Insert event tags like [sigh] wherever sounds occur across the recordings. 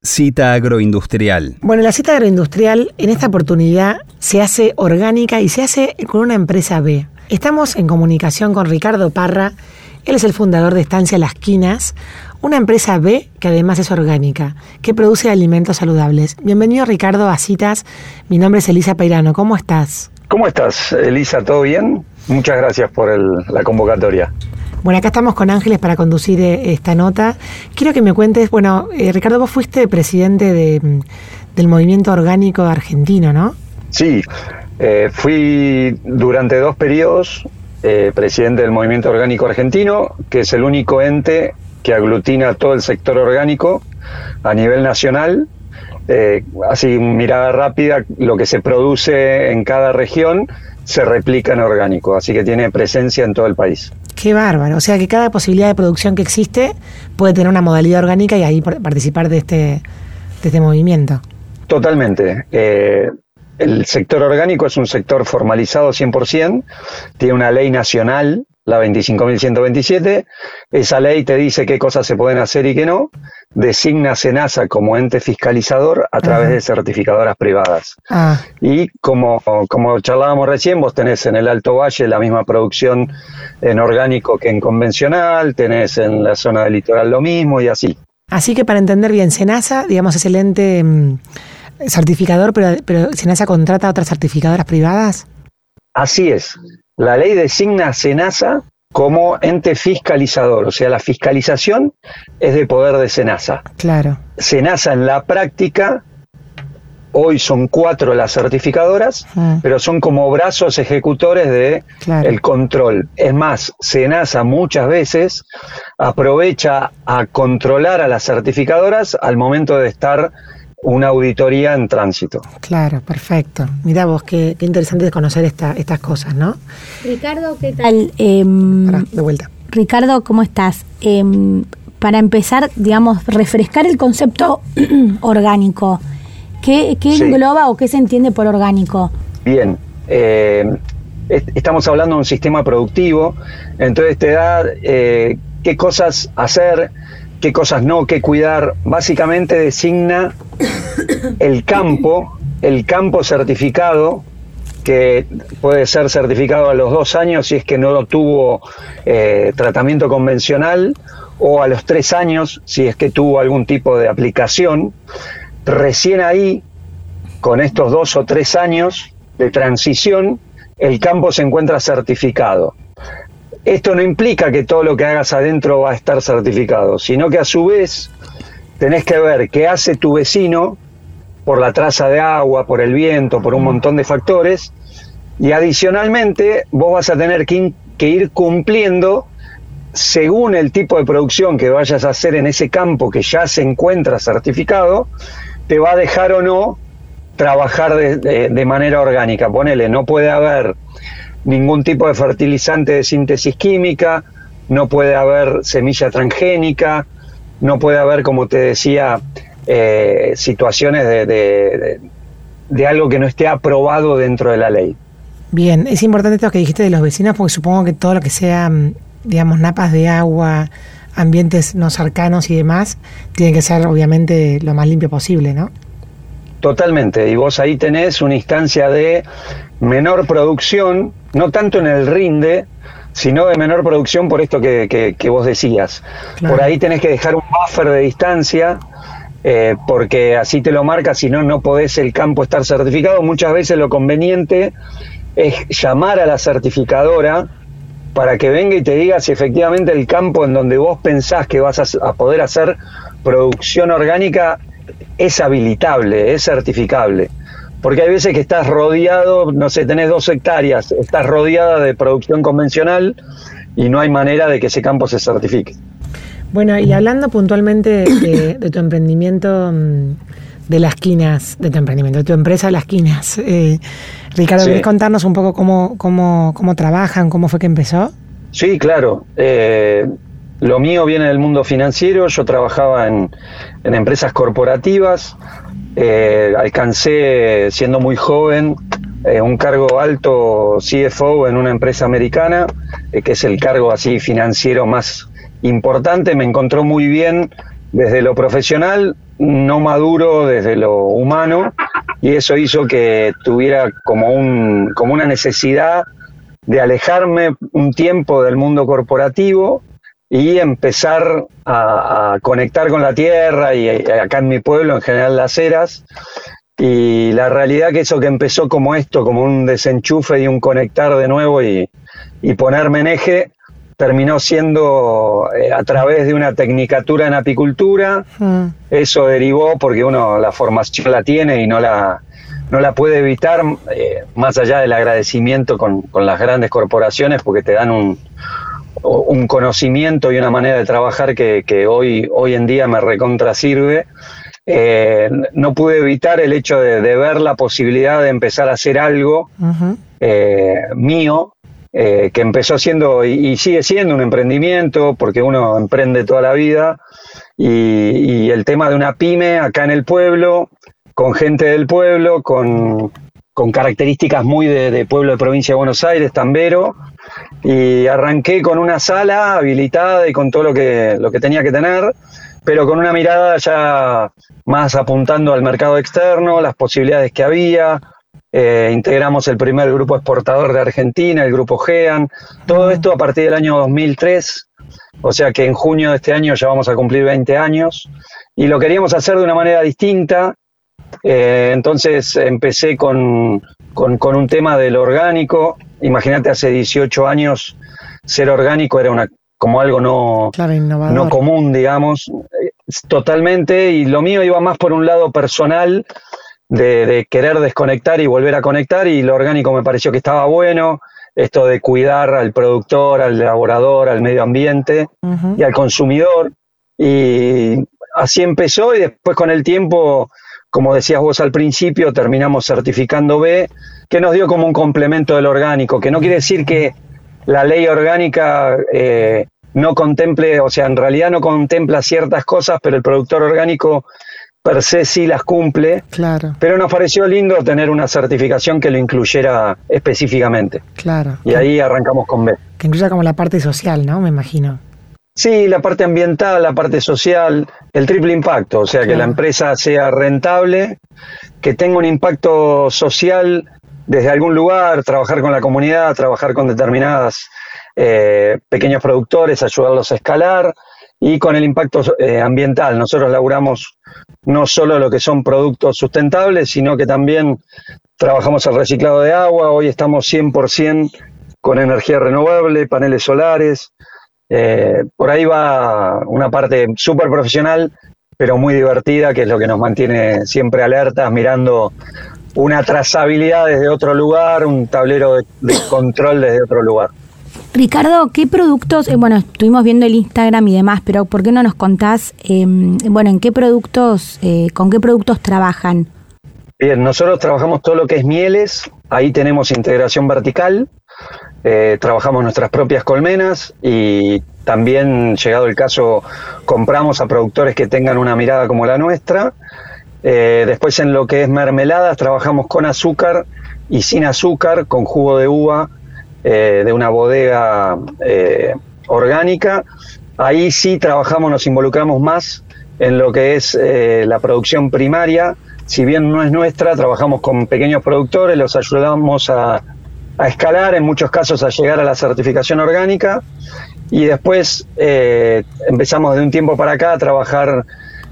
Cita agroindustrial. Bueno, la cita agroindustrial en esta oportunidad se hace orgánica y se hace con una empresa B. Estamos en comunicación con Ricardo Parra. Él es el fundador de Estancia Las Quinas, una empresa B que además es orgánica, que produce alimentos saludables. Bienvenido Ricardo a Citas. Mi nombre es Elisa Peirano. ¿Cómo estás? ¿Cómo estás, Elisa? ¿Todo bien? Muchas gracias por la convocatoria. Bueno, acá estamos con Ángeles para conducir eh, esta nota. Quiero que me cuentes, bueno, eh, Ricardo, vos fuiste presidente de, mm, del movimiento orgánico argentino, ¿no? Sí, eh, fui durante dos periodos presidente del movimiento orgánico argentino, que es el único ente que aglutina todo el sector orgánico a nivel nacional. así, mirada rápida, lo que se produce en cada región se replica en orgánico, así que tiene presencia en todo el país. Qué bárbaro. O sea que cada posibilidad de producción que existe puede tener una modalidad orgánica y ahí participar de este, de este movimiento. Totalmente. Eh, el sector orgánico es un sector formalizado 100%, tiene una ley nacional la 25.127. Esa ley te dice qué cosas se pueden hacer y qué no. Designa SENASA como ente fiscalizador a través de certificadoras privadas. Ah. Y como, como charlábamos recién, vos tenés en el Alto Valle la misma producción en orgánico que en convencional, tenés en la zona del litoral lo mismo y así. Así que para entender bien, SENASA, digamos, es el ente mm, certificador, pero, pero SENASA contrata a otras certificadoras privadas. Así es. La ley designa a SENASA como ente fiscalizador, o sea, la fiscalización es de poder de SENASA. Claro. SENASA en la práctica, hoy son cuatro las certificadoras, ah. pero son como brazos ejecutores de el control. Es más, SENASA muchas veces aprovecha a controlar a las certificadoras al momento de estar una auditoría en tránsito. Claro, perfecto. Mira vos, qué, interesante conocer esta, estas cosas, ¿no? Ricardo, ¿qué tal? Em, de vuelta. Ricardo, ¿cómo estás? Em, para empezar, digamos, refrescar el concepto [clears throat] orgánico. ¿Qué, engloba o qué se entiende por orgánico? Bien, eh, estamos hablando de un sistema productivo, entonces te da eh, qué cosas hacer, qué cosas no, qué cuidar. Básicamente designa el campo, el campo certificado, que puede ser certificado a los dos años si es que no tuvo eh, tratamiento convencional, o a los tres años si es que tuvo algún tipo de aplicación. Recién ahí, con estos dos o tres años de transición, el campo se encuentra certificado. Esto no implica que todo lo que hagas adentro va a estar certificado, sino que a su vez tenés que ver qué hace tu vecino por la traza de agua, por el viento, por un montón de factores, y adicionalmente vos vas a tener que, ir cumpliendo según el tipo de producción que vayas a hacer en ese campo que ya se encuentra certificado, te va a dejar o no trabajar de, de manera orgánica. Ponele, no puede haber ningún tipo de fertilizante de síntesis química, no puede haber semilla transgénica, no puede haber, como te decía, eh, situaciones de, de, algo que no esté aprobado dentro de la ley. Bien, es importante esto que dijiste de los vecinos porque supongo que todo lo que sea, digamos, napas de agua, ambientes no cercanos y demás, tiene que ser obviamente lo más limpio posible, ¿no? Totalmente, y vos ahí tenés una instancia de menor producción, no tanto en el rinde, sino de menor producción por esto que, vos decías. Por ahí tenés que dejar un buffer de distancia, eh, porque así te lo marca, si no, no podés el campo estar certificado. Muchas veces lo conveniente es llamar a la certificadora para que venga y te diga si efectivamente el campo en donde vos pensás que vas a poder hacer producción orgánica es habilitable, es certificable. Porque hay veces que estás rodeado, no sé, tenés dos hectáreas, estás rodeada de producción convencional y no hay manera de que ese campo se certifique. Bueno, y hablando puntualmente de, tu emprendimiento mm, de las quinas, de tu emprendimiento, de tu empresa Las Quinas, eh, Ricardo, ¿quieres contarnos un poco cómo, cómo, cómo trabajan, cómo fue que empezó? Sí, claro. Eh, lo mío viene del mundo financiero, yo trabajaba en, empresas corporativas, eh, alcancé siendo muy joven eh, un cargo alto CFO en una empresa americana, eh, que es el cargo así financiero más importante, me encontró muy bien desde lo profesional, no maduro desde lo humano y eso hizo que tuviera como, un, como una necesidad de alejarme un tiempo del mundo corporativo y empezar a, conectar con la tierra y, acá en mi pueblo, en general Las Heras. Y la realidad que eso que empezó como esto, como un desenchufe y un conectar de nuevo y, y ponerme en eje, terminó siendo eh, a través de una tecnicatura en apicultura. Mm. Eso derivó porque uno la formación la tiene y no la, no la puede evitar, eh, más allá del agradecimiento con, las grandes corporaciones, porque te dan un, un conocimiento y una manera de trabajar que, hoy, hoy en día me recontra sirve. Eh, no pude evitar el hecho de, ver la posibilidad de empezar a hacer algo mío eh, que empezó siendo y, sigue siendo un emprendimiento, porque uno emprende toda la vida, y, el tema de una pyme acá en el pueblo, con gente del pueblo, con, características muy de, pueblo de provincia de Buenos Aires, Tambero, y arranqué con una sala habilitada y con todo lo que, lo que tenía que tener, pero con una mirada ya más apuntando al mercado externo, las posibilidades que había, eh, integramos el primer grupo exportador de Argentina, el grupo GEAN, todo esto a partir del año 2003, o sea que en junio de este año ya vamos a cumplir 20 años, y lo queríamos hacer de una manera distinta, eh, entonces empecé con, con, un tema del orgánico, imagínate hace 18 años ser orgánico era una como algo no, no común, digamos, totalmente, y lo mío iba más por un lado personal, de, querer desconectar y volver a conectar y lo orgánico me pareció que estaba bueno, esto de cuidar al productor, al elaborador, al medio ambiente y al consumidor. Y así empezó y después con el tiempo, como decías vos al principio, terminamos certificando B, que nos dio como un complemento del orgánico, que no quiere decir que la ley orgánica eh, no contemple, o sea, en realidad no contempla ciertas cosas, pero el productor orgánico per se sí las cumple. Claro. Pero nos pareció lindo tener una certificación que lo incluyera específicamente. Claro. Y ahí arrancamos con B. Que incluya como la parte social, ¿no? Me imagino. Sí, la parte ambiental, la parte social, el triple impacto, o sea, que la empresa sea rentable, que tenga un impacto social desde algún lugar, trabajar con la comunidad, trabajar con determinadas eh, pequeños productores, ayudarlos a escalar y con el impacto eh, ambiental. Nosotros laburamos no solo lo que son productos sustentables, sino que también trabajamos el reciclado de agua. Hoy estamos 100% con energía renovable, paneles solares. Eh, por ahí va una parte súper profesional, pero muy divertida, que es lo que nos mantiene siempre alertas, mirando una trazabilidad desde otro lugar, un tablero de control desde otro lugar. Ricardo, ¿qué productos, eh, bueno, estuvimos viendo el Instagram y demás, pero ¿por qué no nos contás, em, bueno, en qué productos, eh, con qué productos trabajan? Bien, nosotros trabajamos todo lo que es mieles, ahí tenemos integración vertical, eh, trabajamos nuestras propias colmenas y también, llegado el caso, compramos a productores que tengan una mirada como la nuestra. después en lo que es mermeladas, trabajamos con azúcar y sin azúcar, con jugo de uva eh, de una bodega eh, orgánica. Ahí sí trabajamos, nos involucramos más en lo que es eh, la producción primaria. Si bien no es nuestra, trabajamos con pequeños productores, los ayudamos a, escalar, en muchos casos a llegar a la certificación orgánica. Y después empezamos de un tiempo para acá a trabajar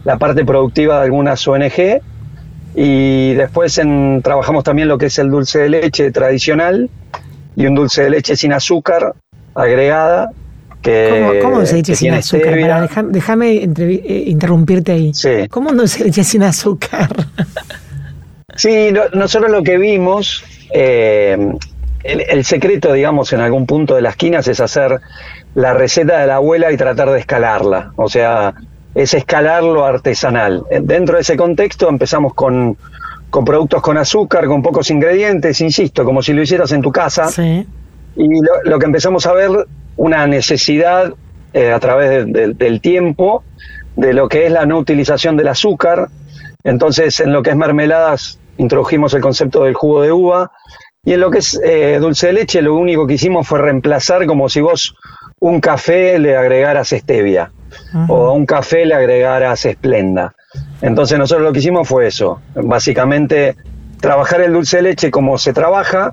la parte productiva de algunas ONG. Y después en, trabajamos también lo que es el dulce de leche tradicional y un dulce de leche sin azúcar agregada. Que, ¿Cómo, dulce de leche sin azúcar? déjame eh, interrumpirte ahí. Sí. ¿Cómo dulce de leche sin azúcar? sí, nosotros lo que vimos, eh, el, secreto, digamos, en algún punto de las quinas es hacer la receta de la abuela y tratar de escalarla. O sea, es escalar lo artesanal. Dentro de ese contexto empezamos con con productos con azúcar, con pocos ingredientes, insisto, como si lo hicieras en tu casa. Y lo, que empezamos a ver, una necesidad eh, a través del tiempo de lo que es la no utilización del azúcar. Entonces, en lo que es mermeladas, introdujimos el concepto del jugo de uva. Y en lo que es eh, dulce de leche, lo único que hicimos fue reemplazar como si vos un café le agregaras stevia o a un café le agregaras esplenda. Entonces nosotros lo que hicimos fue eso, básicamente trabajar el dulce de leche como se trabaja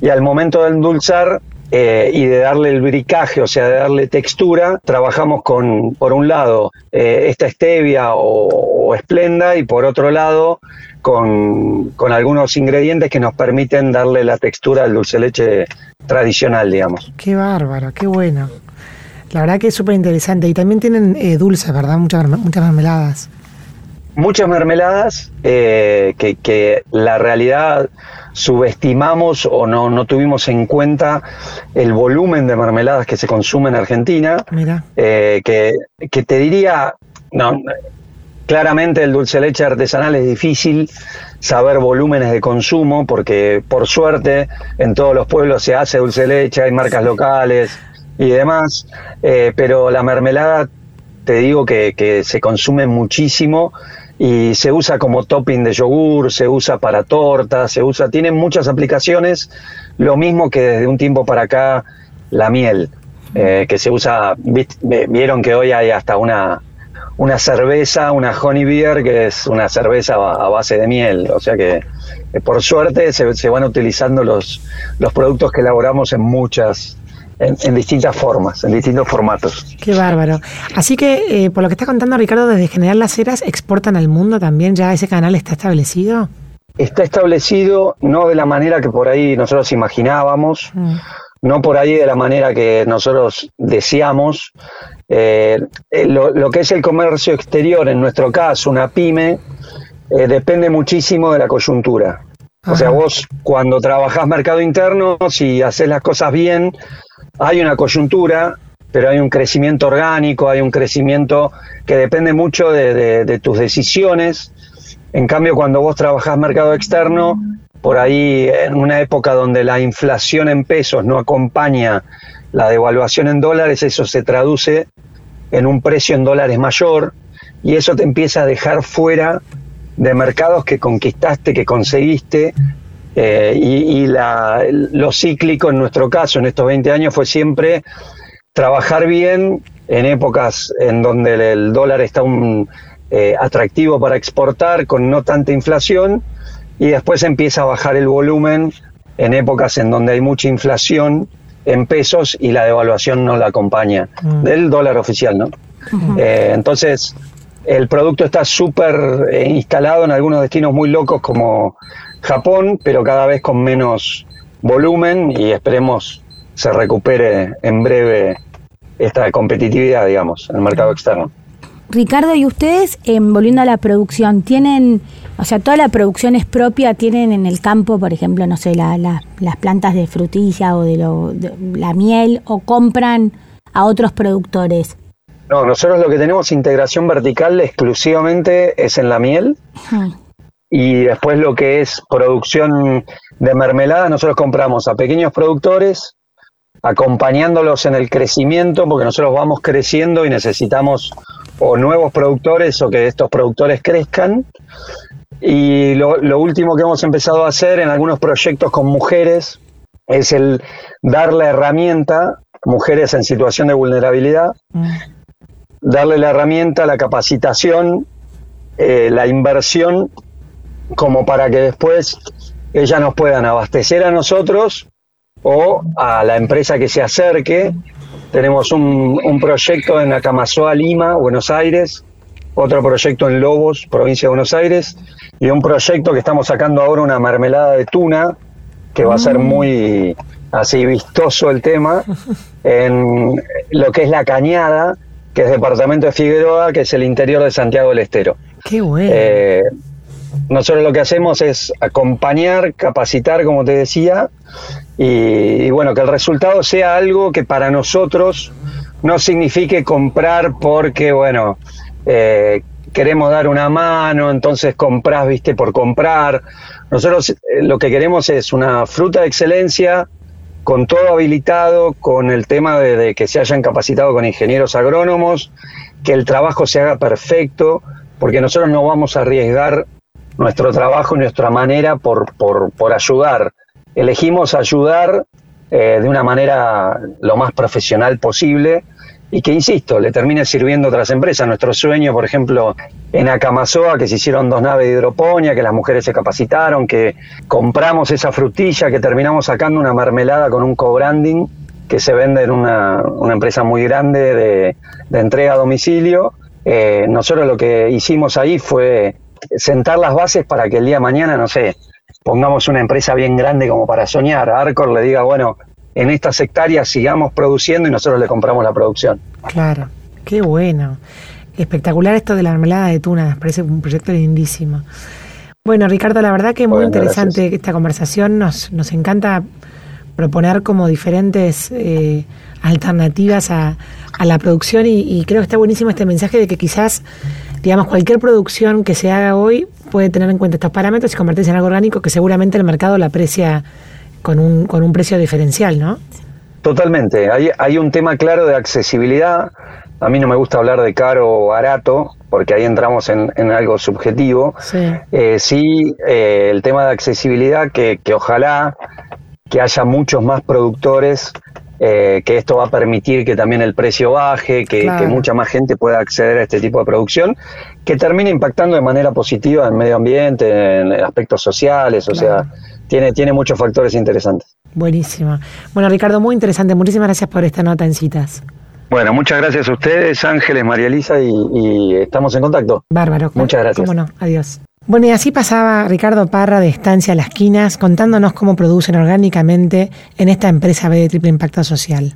y al momento de endulzar eh, y de darle el bricaje, o sea, de darle textura, trabajamos con, por un lado, eh, esta stevia o, esplenda y por otro lado, con, con, algunos ingredientes que nos permiten darle la textura al dulce leche tradicional, digamos. Qué bárbaro, qué bueno. La verdad que es súper interesante. Y también tienen eh, dulces, ¿verdad? Muchas, muchas mermeladas. Muchas mermeladas que, que la realidad subestimamos o no, no tuvimos en cuenta el volumen de mermeladas que se consume en Argentina, eh, que, que, te diría, no, claramente el dulce leche artesanal es difícil saber volúmenes de consumo porque por suerte en todos los pueblos se hace dulce leche, hay marcas locales y demás, eh, pero la mermelada te digo que, que se consume muchísimo y se usa como topping de yogur, se usa para tortas, se usa, tiene muchas aplicaciones, lo mismo que desde un tiempo para acá la miel, eh, que se usa, vieron que hoy hay hasta una, una cerveza, una honey beer, que es una cerveza a base de miel, o sea que eh, por suerte se, se van utilizando los, los productos que elaboramos en muchas en, distintas formas, en distintos formatos. Qué bárbaro. Así que, eh, por lo que está contando Ricardo, desde General Las Heras, ¿exportan al mundo también? ¿Ya ese canal está establecido? Está establecido no de la manera que por ahí nosotros imaginábamos, mm. no por ahí de la manera que nosotros deseamos. Eh, eh, lo, que es el comercio exterior, en nuestro caso, una pyme, depende muchísimo de la coyuntura. O sea, vos cuando trabajás mercado interno, si haces las cosas bien, hay una coyuntura, pero hay un crecimiento orgánico, hay un crecimiento que depende mucho de, tus decisiones. En cambio, cuando vos trabajás mercado externo, por ahí en una época donde la inflación en pesos no acompaña la devaluación en dólares, eso se traduce en un precio en dólares mayor y eso te empieza a dejar fuera de mercados que conquistaste, que conseguiste, eh, y, lo cíclico en nuestro caso, en estos 20 años, fue siempre trabajar bien en épocas en donde el dólar está un, eh, atractivo para exportar, con no tanta inflación, y después empieza a bajar el volumen en épocas en donde hay mucha inflación en pesos y la devaluación no la acompaña mm. del dólar oficial, ¿no? Eh, entonces, el producto está súper instalado en algunos destinos muy locos como Japón, pero cada vez con menos volumen y esperemos se recupere en breve esta competitividad, digamos, en el mercado externo. Ricardo, ¿y ustedes, volviendo a la producción, tienen, o sea, toda la producción es propia, tienen en el campo, por ejemplo, no sé, las plantas de frutilla o de, la miel, o compran a otros productores? No, nosotros lo que tenemos integración vertical exclusivamente es en la miel y después lo que es producción de mermelada, nosotros compramos a pequeños productores, acompañándolos en el crecimiento, porque nosotros vamos creciendo y necesitamos o nuevos productores o que estos productores crezcan. Y lo, último que hemos empezado a hacer en algunos proyectos con mujeres es el dar la herramienta, mujeres en situación de vulnerabilidad. Darle la herramienta, la capacitación, eh, la inversión como para que después ellas nos puedan abastecer a nosotros o a la empresa que se acerque. Tenemos un, un proyecto en Acamazoa, Lima, Buenos Aires, otro proyecto en Lobos, provincia de Buenos Aires, y un proyecto que estamos sacando ahora una mermelada de tuna, que va a ser mm. muy así vistoso el tema, en lo que es la Cañada, que es departamento de Figueroa, que es el interior de Santiago del Estero. Qué bueno. Eh, nosotros lo que hacemos es acompañar, capacitar, como te decía, y, bueno, que el resultado sea algo que para nosotros no signifique comprar porque, bueno, eh, queremos dar una mano, entonces compras, viste, por comprar. Nosotros eh, lo que queremos es una fruta de excelencia, con todo habilitado, con el tema de, que se hayan capacitado con ingenieros agrónomos, que el trabajo se haga perfecto, porque nosotros no vamos a arriesgar nuestro trabajo y nuestra manera por, por, por ayudar. Elegimos ayudar eh, de una manera lo más profesional posible y que, insisto, le termine sirviendo a otras empresas. Nuestro sueño, por ejemplo, en Acamazoa, que se hicieron dos naves de hidroponía, que las mujeres se capacitaron, que compramos esa frutilla, que terminamos sacando una mermelada con un co-branding que se vende en una, empresa muy grande de, de entrega a domicilio. Eh, nosotros lo que hicimos ahí fue sentar las bases para que el día de mañana, no sé, pongamos una empresa bien grande como para soñar. Arcor le diga, bueno, en estas hectáreas sigamos produciendo y nosotros le compramos la producción. Claro, qué bueno. Espectacular esto de la mermelada de tuna, me parece un proyecto lindísimo. Bueno, Ricardo, la verdad que muy Bueno, interesante gracias. esta conversación. Nos, nos encanta proponer como diferentes eh, alternativas a, a la producción y, y creo que está buenísimo este mensaje de que quizás, digamos, cualquier producción que se haga hoy puede tener en cuenta estos parámetros y convertirse en algo orgánico que seguramente el mercado lo aprecia con un, con un precio diferencial, ¿no? Totalmente. Hay, hay un tema claro de accesibilidad. A mí no me gusta hablar de caro o barato, porque ahí entramos en, en algo subjetivo. Sí. Eh, sí, eh, el tema de accesibilidad, que, que ojalá que haya muchos más productores, eh, que esto va a permitir que también el precio baje, que, Claro. que mucha más gente pueda acceder a este tipo de producción, que termine impactando de manera positiva en medio ambiente, en aspectos sociales, o Claro. sea, tiene, tiene muchos factores interesantes. Buenísimo. Bueno, Ricardo, muy interesante. Muchísimas gracias por esta nota en citas. Bueno, muchas gracias a ustedes, Ángeles, María Elisa, y, y estamos en contacto. Bárbaro. Muchas gracias. Cómo no, adiós. Bueno, y así pasaba Ricardo Parra de Estancia Las Quinas contándonos cómo producen orgánicamente en esta empresa B de triple impacto social.